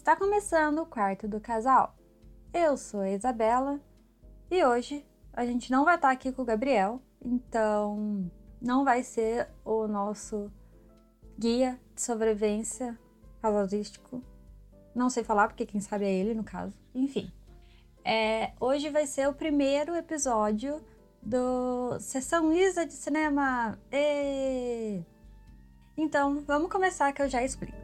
Está começando o quarto do casal. Eu sou a Isabela e hoje a gente não vai estar aqui com o Gabriel, então não vai ser o nosso guia de sobrevivência casalístico. Não sei falar porque quem sabe é ele no caso. Enfim, é, hoje vai ser o primeiro episódio do Sessão Lisa de Cinema. E... Então, vamos começar que eu já explico.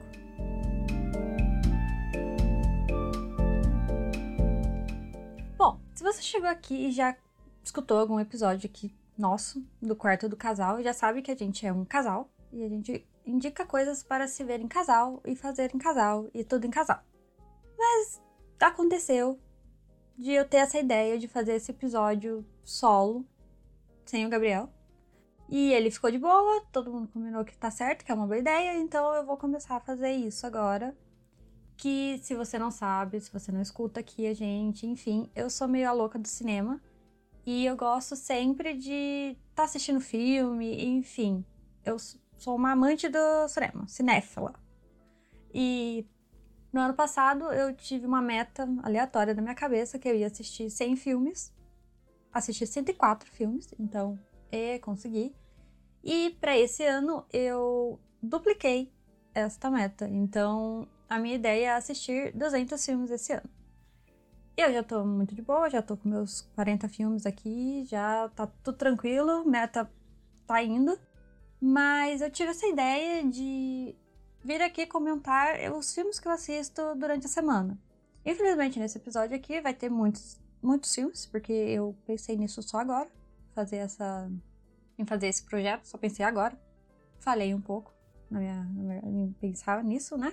Você chegou aqui e já escutou algum episódio aqui nosso do quarto do casal, já sabe que a gente é um casal e a gente indica coisas para se ver em casal e fazer em casal e tudo em casal. Mas aconteceu de eu ter essa ideia de fazer esse episódio solo, sem o Gabriel. E ele ficou de boa, todo mundo combinou que tá certo, que é uma boa ideia, então eu vou começar a fazer isso agora. Que se você não sabe, se você não escuta aqui a gente, enfim, eu sou meio a louca do cinema. E eu gosto sempre de estar tá assistindo filme, enfim. Eu sou uma amante do cinema, cinéfila. E no ano passado eu tive uma meta aleatória na minha cabeça que eu ia assistir 100 filmes. Assisti 104 filmes, então é, consegui. E para esse ano eu dupliquei esta meta. Então a minha ideia é assistir 200 filmes esse ano. Eu já tô muito de boa, já tô com meus 40 filmes aqui, já tá tudo tranquilo, meta tá indo. Mas eu tive essa ideia de vir aqui comentar os filmes que eu assisto durante a semana. Infelizmente, nesse episódio aqui vai ter muitos, muitos filmes, porque eu pensei nisso só agora, fazer essa, em fazer esse projeto, só pensei agora. Falei um pouco na minha, na minha, em pensar nisso, né?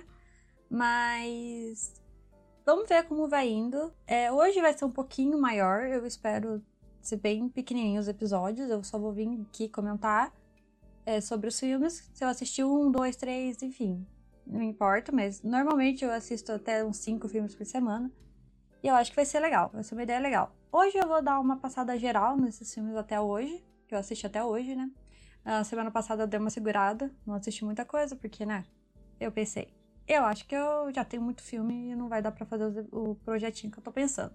Mas Vamos ver como vai indo. É, hoje vai ser um pouquinho maior, eu espero ser bem pequenininho os episódios. Eu só vou vir aqui comentar é, sobre os filmes. Se eu assistir um, dois, três, enfim, não importa, mas normalmente eu assisto até uns cinco filmes por semana. E eu acho que vai ser legal, vai ser uma ideia legal. Hoje eu vou dar uma passada geral nesses filmes até hoje, que eu assisti até hoje, né? Na semana passada eu dei uma segurada, não assisti muita coisa, porque, né? Eu pensei, eu acho que eu já tenho muito filme e não vai dar para fazer o projetinho que eu tô pensando.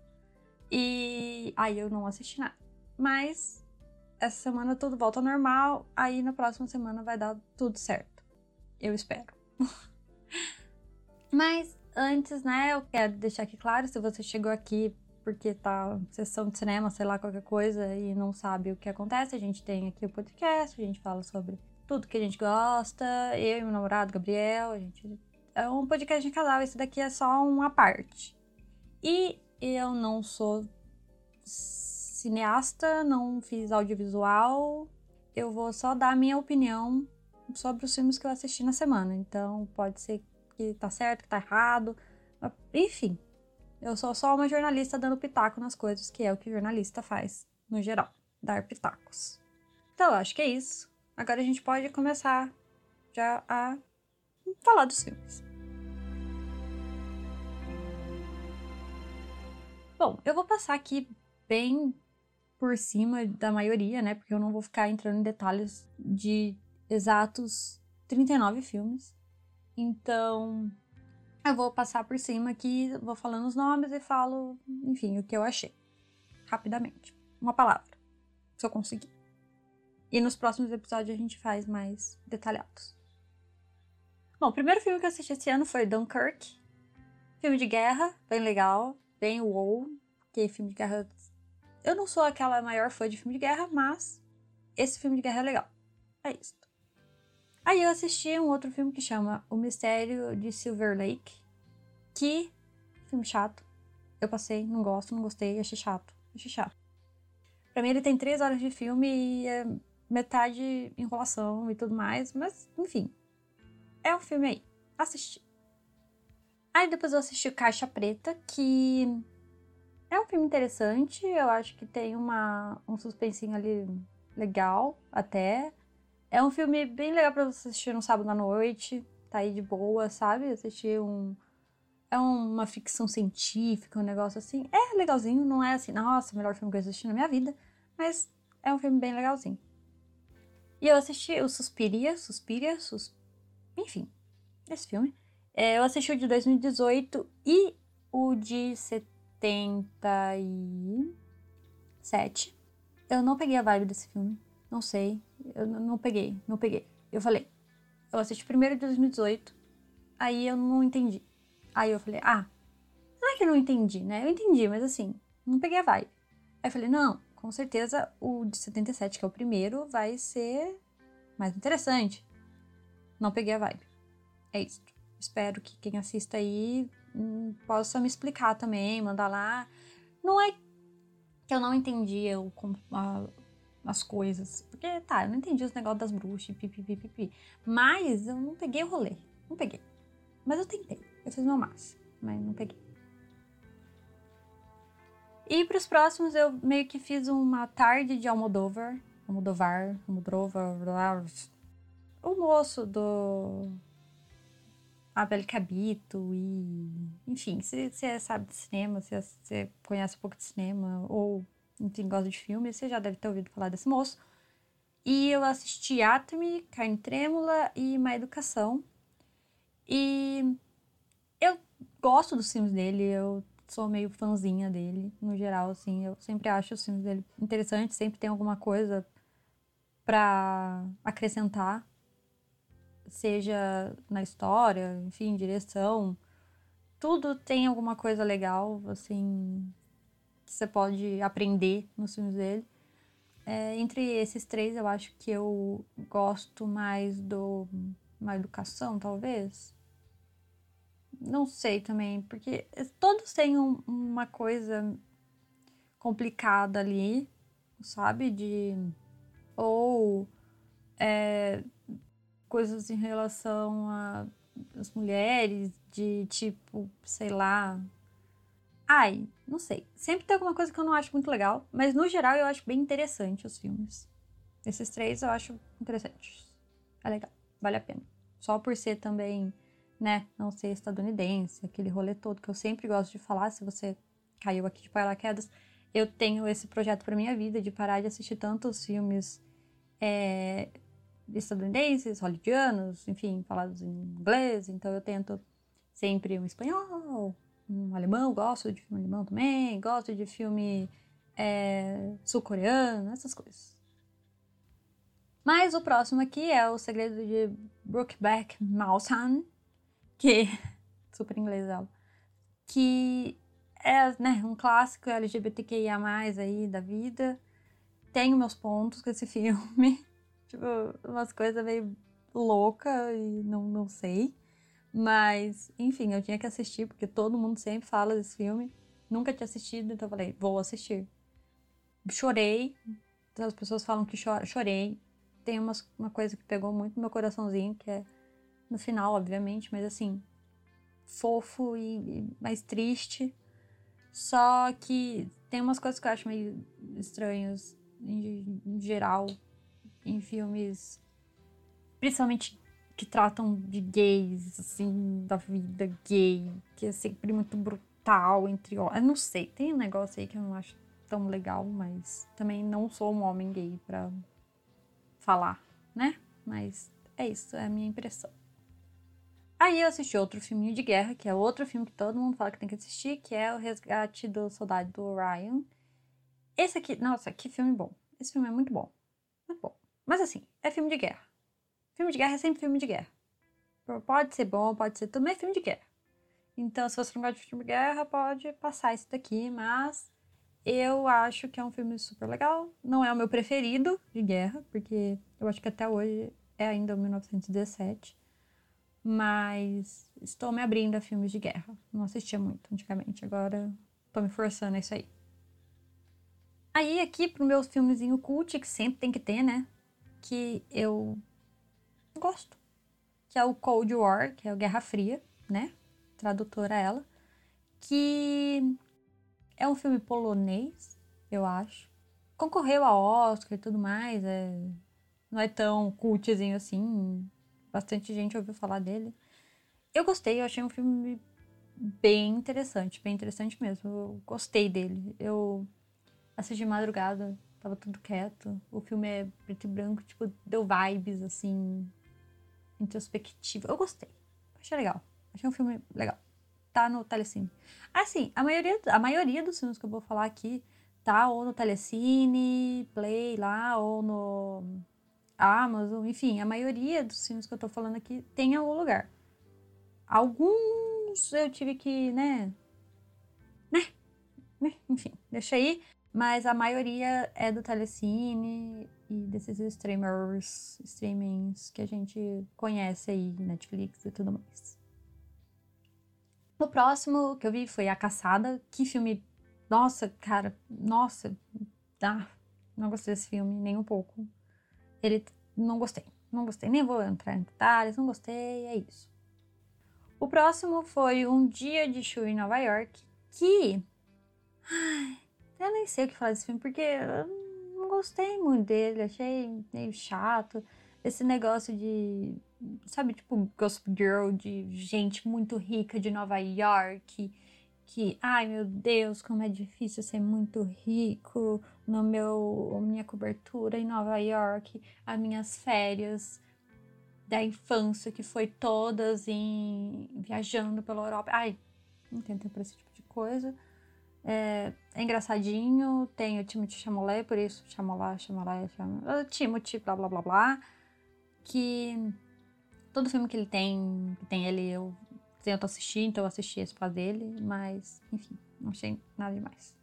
E aí eu não assisti nada. Mas essa semana tudo volta ao normal, aí na próxima semana vai dar tudo certo. Eu espero. Mas antes, né, eu quero deixar aqui claro, se você chegou aqui porque tá sessão de cinema, sei lá, qualquer coisa e não sabe o que acontece, a gente tem aqui o podcast, a gente fala sobre tudo que a gente gosta, eu e meu namorado Gabriel, a gente é um podcast de casal, esse daqui é só uma parte. E eu não sou cineasta, não fiz audiovisual, eu vou só dar a minha opinião sobre os filmes que eu assisti na semana. Então pode ser que tá certo, que tá errado, enfim. Eu sou só uma jornalista dando pitaco nas coisas, que é o que jornalista faz, no geral, dar pitacos. Então, eu acho que é isso. Agora a gente pode começar já a falar dos filmes. Bom, eu vou passar aqui bem por cima da maioria, né? Porque eu não vou ficar entrando em detalhes de exatos 39 filmes. Então, eu vou passar por cima aqui, vou falando os nomes e falo, enfim, o que eu achei. Rapidamente. Uma palavra. Se eu conseguir. E nos próximos episódios a gente faz mais detalhados. Bom, o primeiro filme que eu assisti esse ano foi Dunkirk. Filme de guerra, bem legal, bem wow, que filme de guerra. Eu não sou aquela maior fã de filme de guerra, mas esse filme de guerra é legal. É isso. Aí eu assisti um outro filme que chama O Mistério de Silver Lake. Que filme chato. Eu passei, não gosto, não gostei, achei chato. Achei chato. Pra mim ele tem três horas de filme e é metade enrolação e tudo mais, mas enfim, é um filme aí. Assisti. Aí depois eu assisti Caixa Preta, que é um filme interessante. Eu acho que tem uma, um suspensinho ali legal, até. É um filme bem legal pra você assistir no sábado à noite. Tá aí de boa, sabe? Assistir um. É uma ficção científica, um negócio assim. É legalzinho, não é assim, nossa, o melhor filme que eu assisti na minha vida. Mas é um filme bem legalzinho. E eu assisti o Suspiria, Suspiria, Sus enfim, esse filme. É, eu assisti o de 2018 e o de 77. Eu não peguei a vibe desse filme. Não sei. Eu não peguei, não peguei. Eu falei, eu assisti primeiro de 2018, aí eu não entendi. Aí eu falei, ah, não é que eu não entendi, né? Eu entendi, mas assim, não peguei a vibe. Aí eu falei, não, com certeza o de 77, que é o primeiro, vai ser mais interessante. Não peguei a vibe. É isso. Espero que quem assista aí hum, possa me explicar também, mandar lá. Não é que eu não entendi eu, a, as coisas. Porque, tá, eu não entendi os negócios das bruxas, pipi, pipi, pipi. Mas eu não peguei o rolê. Não peguei. Mas eu tentei. Eu fiz meu máximo. Mas não peguei. E para os próximos eu meio que fiz uma tarde de Almodóvar. Almodóvar, Almodóvar, o moço do Abel Cabito e enfim, se você sabe de cinema, se você conhece um pouco de cinema ou enfim, gosta de filme, você já deve ter ouvido falar desse moço. E eu assisti Atomy, Carne Trêmula e Má Educação. E eu gosto dos filmes dele, eu sou meio fãzinha dele, no geral, assim. Eu sempre acho os filmes dele interessantes, sempre tem alguma coisa para acrescentar, seja na história, enfim, direção. Tudo tem alguma coisa legal, assim, que você pode aprender nos filmes dele. É, entre esses três, eu acho que eu gosto mais do uma educação, talvez. Não sei também, porque todos têm um, uma coisa complicada ali, sabe? De. Ou é, coisas em relação às mulheres, de tipo, sei lá, Ai, não sei. Sempre tem alguma coisa que eu não acho muito legal, mas no geral eu acho bem interessante os filmes. Esses três eu acho interessantes. É legal, vale a pena. Só por ser também, né, não ser estadunidense, aquele rolê todo que eu sempre gosto de falar, se você caiu aqui de paraquedas, eu tenho esse projeto para minha vida de parar de assistir tantos filmes é, estadunidenses, hollywoodianos, enfim, falados em inglês, então eu tento sempre um espanhol, um alemão, gosto de filme alemão também, gosto de filme é, sul-coreano, essas coisas. Mas o próximo aqui é O Segredo de Brookback Mountain, que super inglês que é né, um clássico LGBTQIA+, aí da vida. Tenho meus pontos com esse filme, tipo, umas coisas meio louca e não, não sei. Mas, enfim, eu tinha que assistir, porque todo mundo sempre fala desse filme. Nunca tinha assistido, então eu falei, vou assistir. Chorei. As pessoas falam que chorei. Tem uma, uma coisa que pegou muito no meu coraçãozinho, que é no final, obviamente, mas assim, fofo e, e mais triste. Só que tem umas coisas que eu acho meio estranhas em, em geral em filmes, principalmente que tratam de gays, assim, da vida gay, que é sempre muito brutal entre homens. Eu não sei, tem um negócio aí que eu não acho tão legal, mas também não sou um homem gay pra falar, né? Mas é isso, é a minha impressão. Aí eu assisti outro filminho de guerra, que é outro filme que todo mundo fala que tem que assistir, que é O Resgate do Soldado do Orion. Esse aqui, nossa, que filme bom. Esse filme é muito bom. Muito bom. Mas assim, é filme de guerra. Filme de guerra é sempre filme de guerra. Pode ser bom, pode ser também é filme de guerra. Então, se você não gosta de filme de guerra, pode passar isso daqui, mas eu acho que é um filme super legal. Não é o meu preferido de guerra, porque eu acho que até hoje é ainda o 1917. Mas estou me abrindo a filmes de guerra. Não assistia muito antigamente, agora estou me forçando a isso aí. Aí, aqui pro meu filmezinho cult, que sempre tem que ter, né? Que eu gosto. Que é o Cold War, que é o Guerra Fria, né? Tradutora ela. Que é um filme polonês, eu acho. Concorreu a Oscar e tudo mais. É... Não é tão cultzinho assim. Bastante gente ouviu falar dele. Eu gostei, eu achei um filme bem interessante, bem interessante mesmo. Eu gostei dele. Eu assisti madrugada, tava tudo quieto. O filme é preto e branco, tipo, deu vibes assim, introspectiva. Eu gostei. Achei legal. Achei um filme legal. Tá no Telecine. Assim, a maioria, a maioria dos filmes que eu vou falar aqui tá ou no Telecine, Play lá, ou no Amazon, enfim, a maioria dos filmes que eu tô falando aqui tem em algum lugar. Alguns eu tive que, né? Né? né? Enfim, deixa aí. Mas a maioria é do Telecine e desses streamers, streamings que a gente conhece aí, Netflix e tudo mais. O próximo que eu vi foi A Caçada. Que filme. Nossa, cara, nossa. Ah, não gostei desse filme, nem um pouco. Ele. Não gostei. Não gostei. Nem vou entrar em detalhes, não gostei, é isso. O próximo foi Um Dia de Chuva em Nova York, que. Ai, eu nem sei o que falar desse filme, porque eu não gostei muito dele, achei meio chato. Esse negócio de. Sabe, tipo, Gossip Girl, de gente muito rica de Nova York. Que, ai meu Deus, como é difícil ser muito rico no meu minha cobertura em Nova York, as minhas férias da infância que foi todas em viajando pela Europa. Ai, não tem tempo pra esse tipo de coisa. É, é engraçadinho, tem o Timothy Chalamet, por isso Chalamet, Chalamet, Chalamet, Timothy, blá blá blá blá, que todo filme que ele tem, que tem ele, eu tento assistir, então eu assisti esse pra dele, mas enfim, não achei nada demais.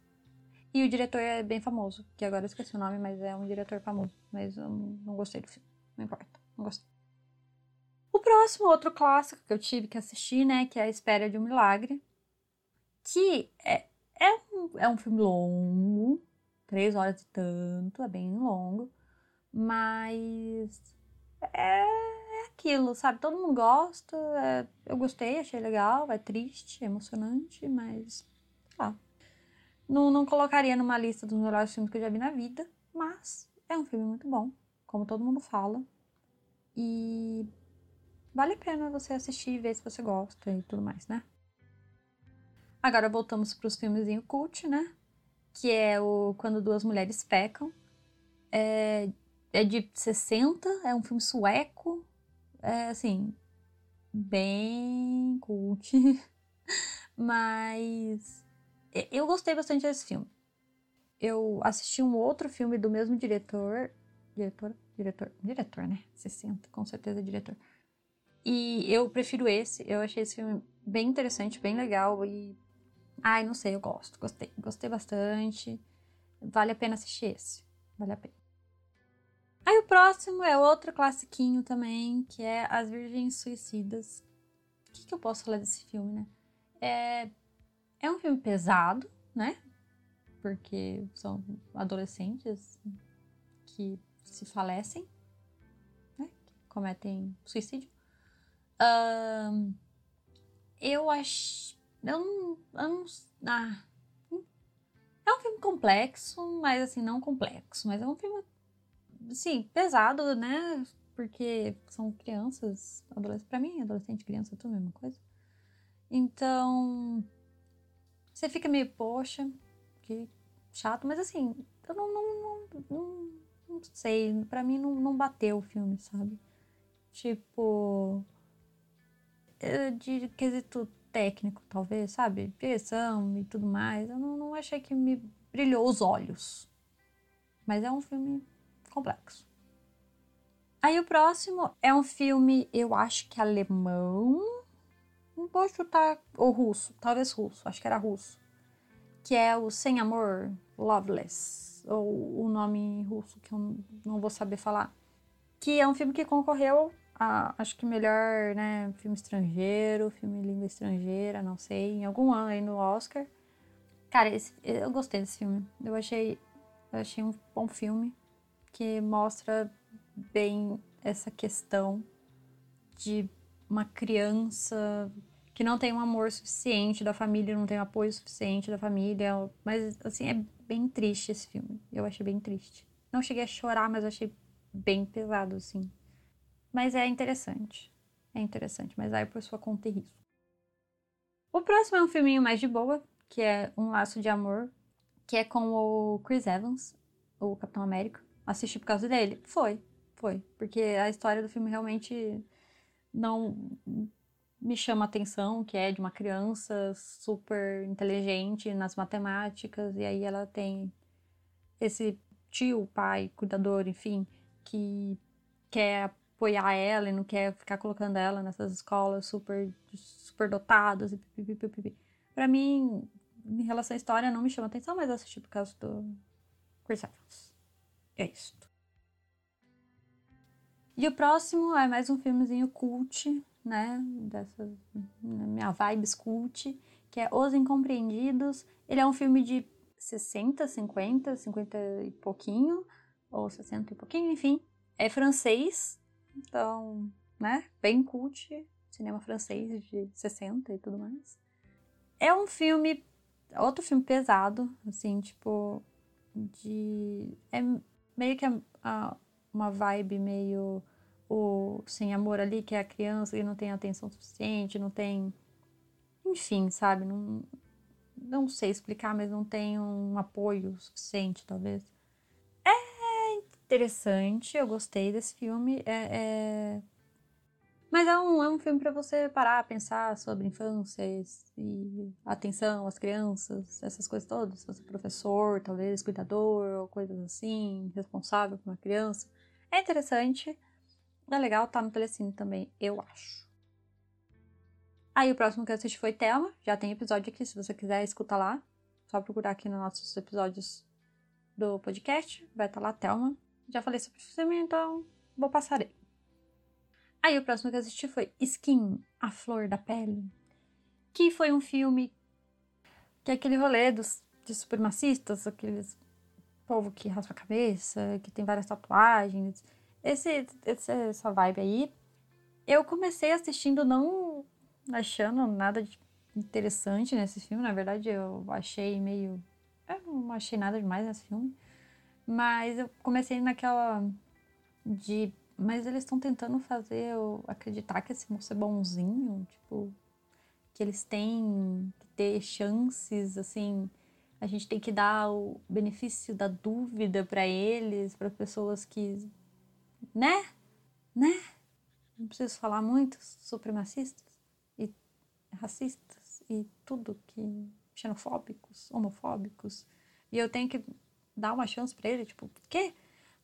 E o diretor é bem famoso, que agora eu esqueci o nome, mas é um diretor famoso, mas eu não gostei do filme, não importa, não gostei. O próximo, outro clássico que eu tive que assistir, né, que é A Espera de um Milagre, que é é um, é um filme longo, três horas e tanto, é bem longo, mas é, é aquilo, sabe? Todo mundo gosta, é, eu gostei, achei legal, é triste, é emocionante, mas sei Não, não colocaria numa lista dos melhores filmes que eu já vi na vida, mas é um filme muito bom, como todo mundo fala. E vale a pena você assistir e ver se você gosta e tudo mais, né? Agora voltamos para os filmes em cult, né? Que é o Quando Duas Mulheres Pecam. É, é de 60, é um filme sueco. É assim, bem cult. Mas eu gostei bastante desse filme. Eu assisti um outro filme do mesmo diretor. Diretor? Diretor? Diretor, né? 60, com certeza diretor. E eu prefiro esse. Eu achei esse filme bem interessante, bem legal. E Ai, não sei, eu gosto, gostei, gostei bastante. Vale a pena assistir esse, vale a pena. Aí o próximo é outro classiquinho também, que é As Virgens Suicidas. O que, que eu posso falar desse filme, né? É, é um filme pesado, né? Porque são adolescentes que se falecem, né? Que cometem suicídio. Um, eu acho eu não, eu não. Ah, é um filme complexo, mas assim, não complexo. Mas é um filme, assim, pesado, né? Porque são crianças, adolescentes. Pra mim, adolescente criança é tudo a mesma coisa. Então. Você fica meio, poxa, que chato. Mas assim, eu não, não, não, não, não sei. Pra mim, não, não bateu o filme, sabe? Tipo. De quesito técnico, talvez, sabe? Direção e tudo mais. Eu não, não achei que me brilhou os olhos. Mas é um filme complexo. Aí o próximo é um filme, eu acho que alemão. Não vou chutar. Ou russo, talvez russo, acho que era russo. Que é o Sem Amor, Loveless. Ou o nome russo que eu não vou saber falar. Que é um filme que concorreu a, acho que melhor, né, filme estrangeiro, filme língua estrangeira, não sei, em algum ano aí no Oscar. Cara, esse, eu gostei desse filme. Eu achei, eu achei um bom filme que mostra bem essa questão de uma criança que não tem um amor suficiente da família, não tem um apoio suficiente da família. Mas, assim, é bem triste esse filme. Eu achei bem triste. Não cheguei a chorar, mas achei bem pesado, assim. Mas é interessante. É interessante, mas aí por sua conta e risco. O próximo é um filminho mais de boa, que é Um Laço de Amor, que é com o Chris Evans, o Capitão América. Assisti por causa dele? Foi, foi. Porque a história do filme realmente não me chama a atenção, que é de uma criança super inteligente nas matemáticas, e aí ela tem esse tio, pai, cuidador, enfim, que quer apoiar ela e não quer ficar colocando ela nessas escolas super, super dotadas. Pra mim, em relação à história, não me chama atenção, mas assisti por causa do Chris Evans. É isso. E o próximo é mais um filmezinho cult, né? Dessa minha vibes cult, que é Os Incompreendidos. Ele é um filme de 60, 50, 50 e pouquinho, ou 60 e pouquinho, enfim. É francês, então, né? Bem cult, cinema francês de 60 e tudo mais. É um filme, outro filme pesado, assim, tipo, de. É meio que a, a, uma vibe meio o sem amor ali, que é a criança que não tem atenção suficiente, não tem. Enfim, sabe? Não, não sei explicar, mas não tem um apoio suficiente, talvez. Interessante, eu gostei desse filme. É, é... Mas é um, é um filme para você parar, pensar sobre infância e atenção às crianças, essas coisas todas. Se você é professor, talvez cuidador, ou coisas assim, responsável por uma criança. É interessante. É legal, tá no Telecine também, eu acho. Aí o próximo que eu assisti foi Thelma. Já tem episódio aqui, se você quiser escutar lá. Só procurar aqui nos nossos episódios do podcast. Vai estar tá lá, Thelma. Já falei sobre o filme, então vou passar aí. Aí o próximo que eu assisti foi Skin, A Flor da Pele. Que foi um filme que é aquele rolê dos de supremacistas, aqueles povo que raspa a cabeça, que tem várias tatuagens esse, esse, essa vibe aí. Eu comecei assistindo não achando nada de interessante nesse filme. Na verdade, eu achei meio. Eu não achei nada demais nesse filme. Mas eu comecei naquela. de. Mas eles estão tentando fazer eu acreditar que esse moço é bonzinho. Tipo. Que eles têm que ter chances, assim. A gente tem que dar o benefício da dúvida para eles, para pessoas que né? Né? Não preciso falar muito, supremacistas e racistas e tudo que xenofóbicos, homofóbicos. E eu tenho que dar uma chance para ele, tipo, quê?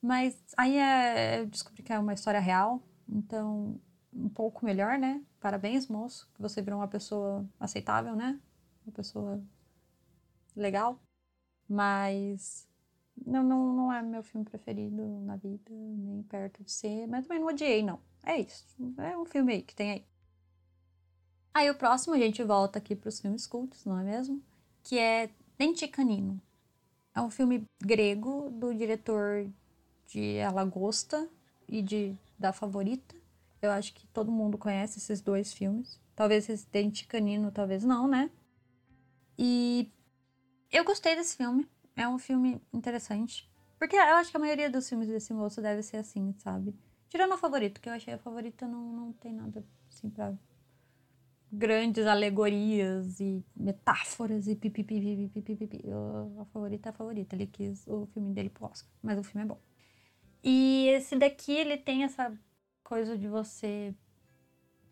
Mas aí é, eu descobri que é uma história real, então um pouco melhor, né? Parabéns, moço, que você virou uma pessoa aceitável, né? Uma pessoa legal. Mas não, não, não é meu filme preferido na vida, nem perto de ser, mas também não odiei, não. É isso. É um filme aí que tem aí. Aí o próximo a gente volta aqui para os filmes cultos, não é mesmo? Que é Dente Canino. É um filme grego do diretor de A Lagosta e de Da Favorita. Eu acho que todo mundo conhece esses dois filmes. Talvez esse Dente Canino, talvez não, né? E eu gostei desse filme é um filme interessante. Porque eu acho que a maioria dos filmes desse moço deve ser assim, sabe? Tirando o favorito, que eu achei a favorita não, não tem nada assim pra grandes alegorias e metáforas e pipipipipipipi. A favorita é a favorita. Ele quis o filme dele pro Oscar, mas o filme é bom. E esse daqui, ele tem essa coisa de você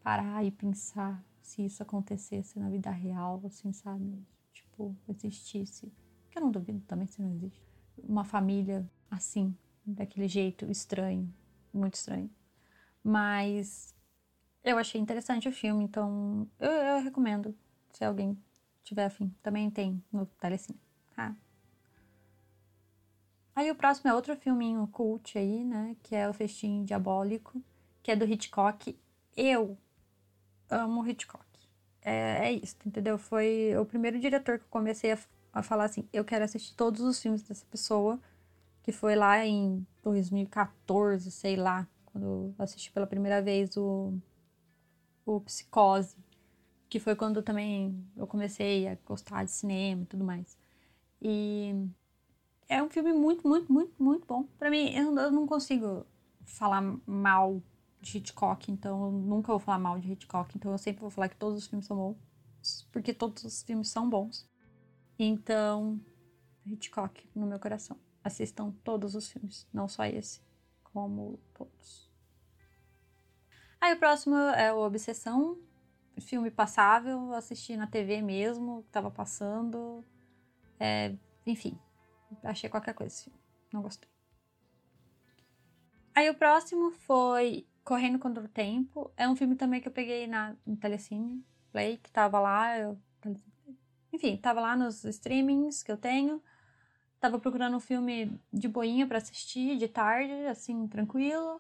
parar e pensar se isso acontecesse na vida real, assim, sabe? Tipo, existisse. Que eu não duvido também se não existe. Uma família assim, daquele jeito estranho, muito estranho. Mas eu achei interessante o filme, então eu, eu recomendo, se alguém tiver afim. Também tem no Telecine. Tá? Aí o próximo é outro filminho cult aí, né? Que é o Festim Diabólico, que é do Hitchcock. Eu amo Hitchcock. É, é isso, entendeu? Foi o primeiro diretor que eu comecei a a falar assim: eu quero assistir todos os filmes dessa pessoa, que foi lá em 2014, sei lá, quando eu assisti pela primeira vez o, o Psicose, que foi quando também eu comecei a gostar de cinema e tudo mais. E é um filme muito, muito, muito, muito bom. Para mim, eu, não consigo falar mal de Hitchcock, então eu nunca vou falar mal de Hitchcock, então eu sempre vou falar que todos os filmes são bons, porque todos os filmes são bons. Então, Hitchcock no meu coração. Assistam todos os filmes, não só esse, como todos. Aí o próximo é o Obsessão. filme passável, assisti na TV mesmo, tava passando. É, enfim, achei qualquer coisa esse filme. Não gostei. Aí o próximo foi Correndo contra o Tempo. É um filme também que eu peguei na, no Telecine Play, que tava lá. Eu, enfim, tava lá nos streamings que eu tenho. Tava procurando um filme de boinha para assistir, de tarde, assim, tranquilo.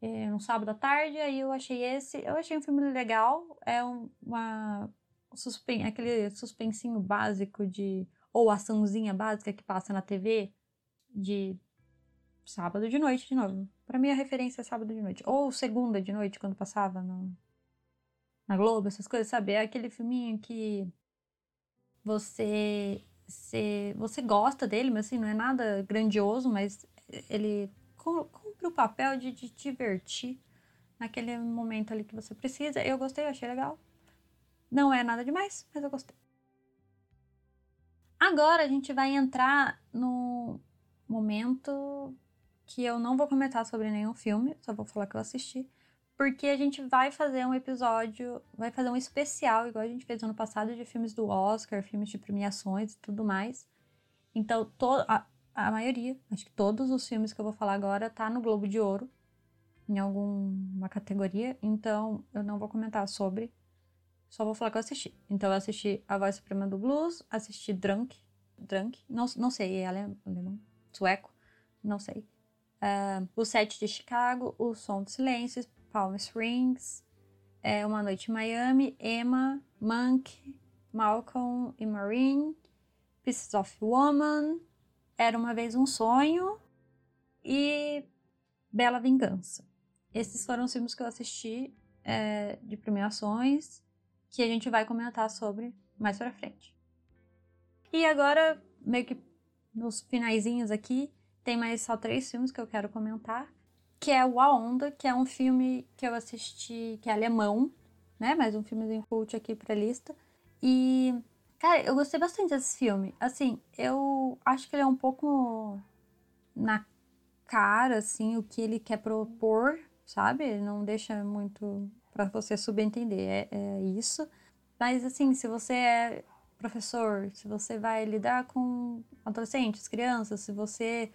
É, um sábado à tarde, aí eu achei esse. Eu achei um filme legal. É uma. Suspen aquele suspensinho básico de. Ou açãozinha básica que passa na TV de sábado de noite de novo. Para mim a referência é sábado de noite. Ou segunda de noite, quando passava no, na Globo, essas coisas, sabe? É aquele filminho que você, você, você gosta dele, mas assim, não é nada grandioso, mas ele cumpre o papel de, te divertir naquele momento ali que você precisa. Eu gostei, eu achei legal. Não é nada demais, mas eu gostei. Agora a gente vai entrar no momento que eu não vou comentar sobre nenhum filme, só vou falar que eu assisti, porque a gente vai fazer um episódio, vai fazer um especial, igual a gente fez ano passado, de filmes do Oscar, filmes de premiações e tudo mais. Então, to, a, a maioria, acho que todos os filmes que eu vou falar agora tá no Globo de Ouro, em alguma categoria, então eu não vou comentar sobre, só vou falar que eu assisti. Então eu assisti A Voz Suprema do Blues, assisti Drunk, Drunk, não, não sei, é alemão, sueco, não sei uh, O Sete de Chicago, O Som do Silêncio, Palm Springs, é, Uma Noite em Miami, Emma, Monk, Malcolm e Marine, Pieces of Woman, Era Uma Vez um Sonho e Bela Vingança. Esses foram os filmes que eu assisti é, de premiações que a gente vai comentar sobre mais pra frente. E agora, meio que nos finaizinhos aqui, tem mais só três filmes que eu quero comentar. Que é o A Onda, que é um filme que eu assisti, que é alemão, né? Mais um filmezinho cult aqui pra lista. E, cara, eu gostei bastante desse filme. Assim, eu acho que ele é um pouco na cara, assim, o que ele quer propor, sabe? Ele não deixa muito para você subentender, é, é isso. Mas, assim, se você é professor, se você vai lidar com adolescentes, crianças, se você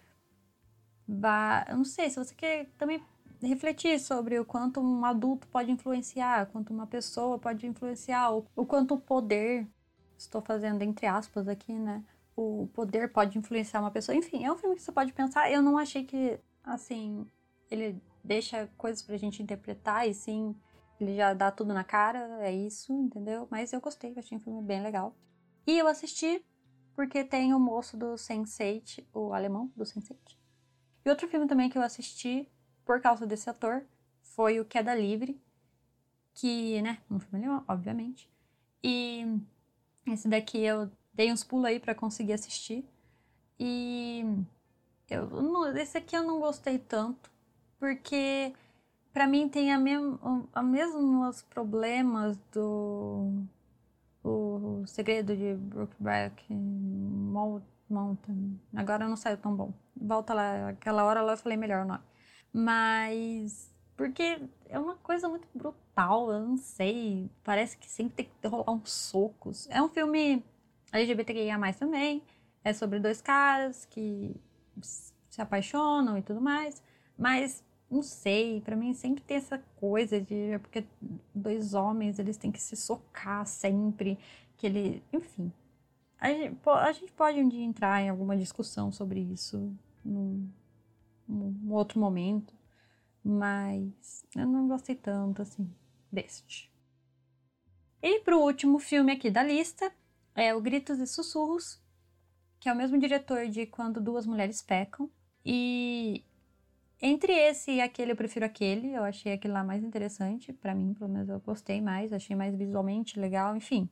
vá. Eu não sei, se você quer também refletir sobre o quanto um adulto pode influenciar, quanto uma pessoa pode influenciar, o quanto o poder, estou fazendo entre aspas aqui, né? O poder pode influenciar uma pessoa. Enfim, é um filme que você pode pensar. Eu não achei que, assim, ele deixa coisas pra gente interpretar e sim, ele já dá tudo na cara, é isso, entendeu? Mas eu gostei, eu achei um filme bem legal. E eu assisti porque tem o moço do Sense8, o alemão do Sense8, e outro filme também que eu assisti por causa desse ator foi o Queda Livre, que, né, um filme alemão, obviamente. E esse daqui eu dei uns pulos aí para conseguir assistir. E eu não, esse aqui eu não gostei tanto, porque para mim tem a mesma, a mesmos problemas do o segredo de Brookback Mountain. Agora não saiu tão bom. Volta lá, aquela hora lá eu falei melhor o nome. Mas. Porque é uma coisa muito brutal, eu não sei. Parece que sempre tem que rolar uns socos. É um filme LGBTQIA também. É sobre dois caras que se apaixonam e tudo mais. Mas não sei, para mim sempre tem essa coisa de é porque dois homens eles têm que se socar sempre, que ele, enfim, a gente, a gente pode um dia entrar em alguma discussão sobre isso num, num outro momento, mas eu não gostei tanto assim deste. E pro último filme aqui da lista é o Gritos e Sussurros, que é o mesmo diretor de Quando Duas Mulheres Pecam. E entre esse e aquele, eu prefiro aquele. Eu achei aquele lá mais interessante. para mim, pelo menos, eu gostei mais. Achei mais visualmente legal. Enfim,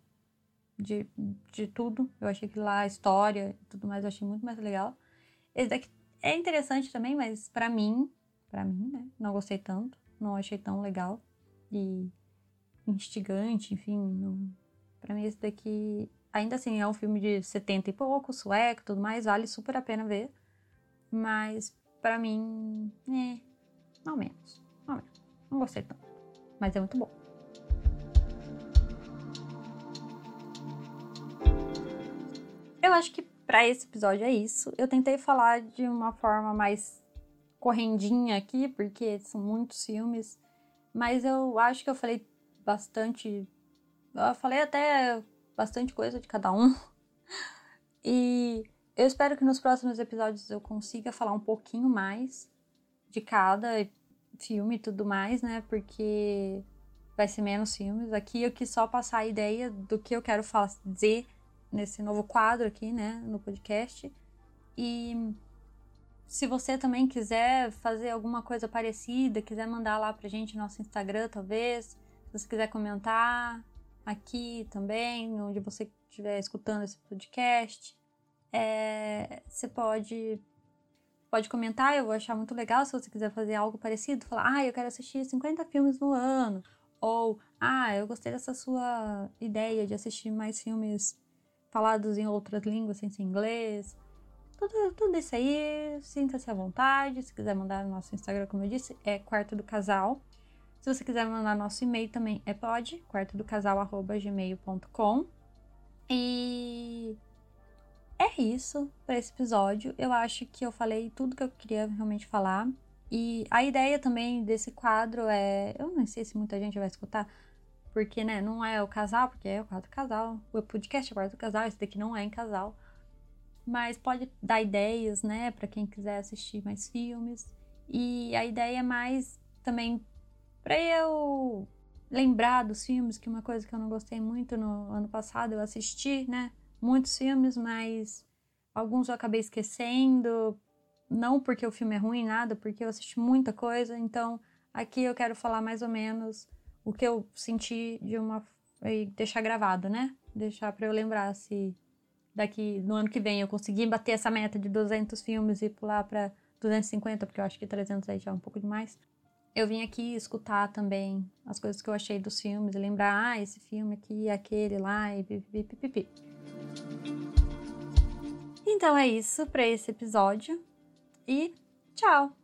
de, de tudo. Eu achei que lá a história e tudo mais eu achei muito mais legal. Esse daqui é interessante também, mas para mim, para mim, né? Não gostei tanto, não achei tão legal e instigante, enfim. Não... Para mim, esse daqui, ainda assim, é um filme de 70 e pouco, sueco tudo mais, vale super a pena ver. Mas, para mim, é. Não menos. Não menos. Não gostei tanto. Mas é muito bom. Eu acho que para esse episódio é isso. Eu tentei falar de uma forma mais correndinha aqui, porque são muitos filmes, mas eu acho que eu falei bastante. Eu falei até bastante coisa de cada um. E eu espero que nos próximos episódios eu consiga falar um pouquinho mais de cada filme e tudo mais, né? Porque vai ser menos filmes. Aqui eu quis só passar a ideia do que eu quero fazer nesse novo quadro aqui, né, no podcast. E se você também quiser fazer alguma coisa parecida, quiser mandar lá pra gente no nosso Instagram, talvez, se você quiser comentar aqui também, onde você estiver escutando esse podcast, é, você pode pode comentar, eu vou achar muito legal se você quiser fazer algo parecido, falar, ah, eu quero assistir 50 filmes no ano, ou, ah, eu gostei dessa sua ideia de assistir mais filmes falados em outras línguas sem ser inglês. Tudo, tudo isso aí, sinta-se à vontade. Se quiser mandar no nosso Instagram, como eu disse, é quarto do casal. Se você quiser mandar nosso e-mail também é pode, quartodocasal@gmail.com. E é isso para esse episódio. Eu acho que eu falei tudo que eu queria realmente falar. E a ideia também desse quadro é, eu não sei se muita gente vai escutar, porque, né, não é o casal, porque é o quadro casal. O podcast é o quadro casal, esse daqui não é em casal. Mas pode dar ideias, né, para quem quiser assistir mais filmes. E a ideia é mais também para eu lembrar dos filmes, que uma coisa que eu não gostei muito no ano passado, eu assisti, né, muitos filmes, mas alguns eu acabei esquecendo. Não porque o filme é ruim, nada, porque eu assisti muita coisa. Então, aqui eu quero falar mais ou menos o que eu senti de uma. e deixar gravado, né? Deixar para eu lembrar se daqui no ano que vem eu conseguir bater essa meta de 200 filmes e pular para 250, porque eu acho que 300 aí já é um pouco demais. Eu vim aqui escutar também as coisas que eu achei dos filmes lembrar, ah, esse filme aqui, aquele lá e pipipipipi. Então é isso para esse episódio e tchau!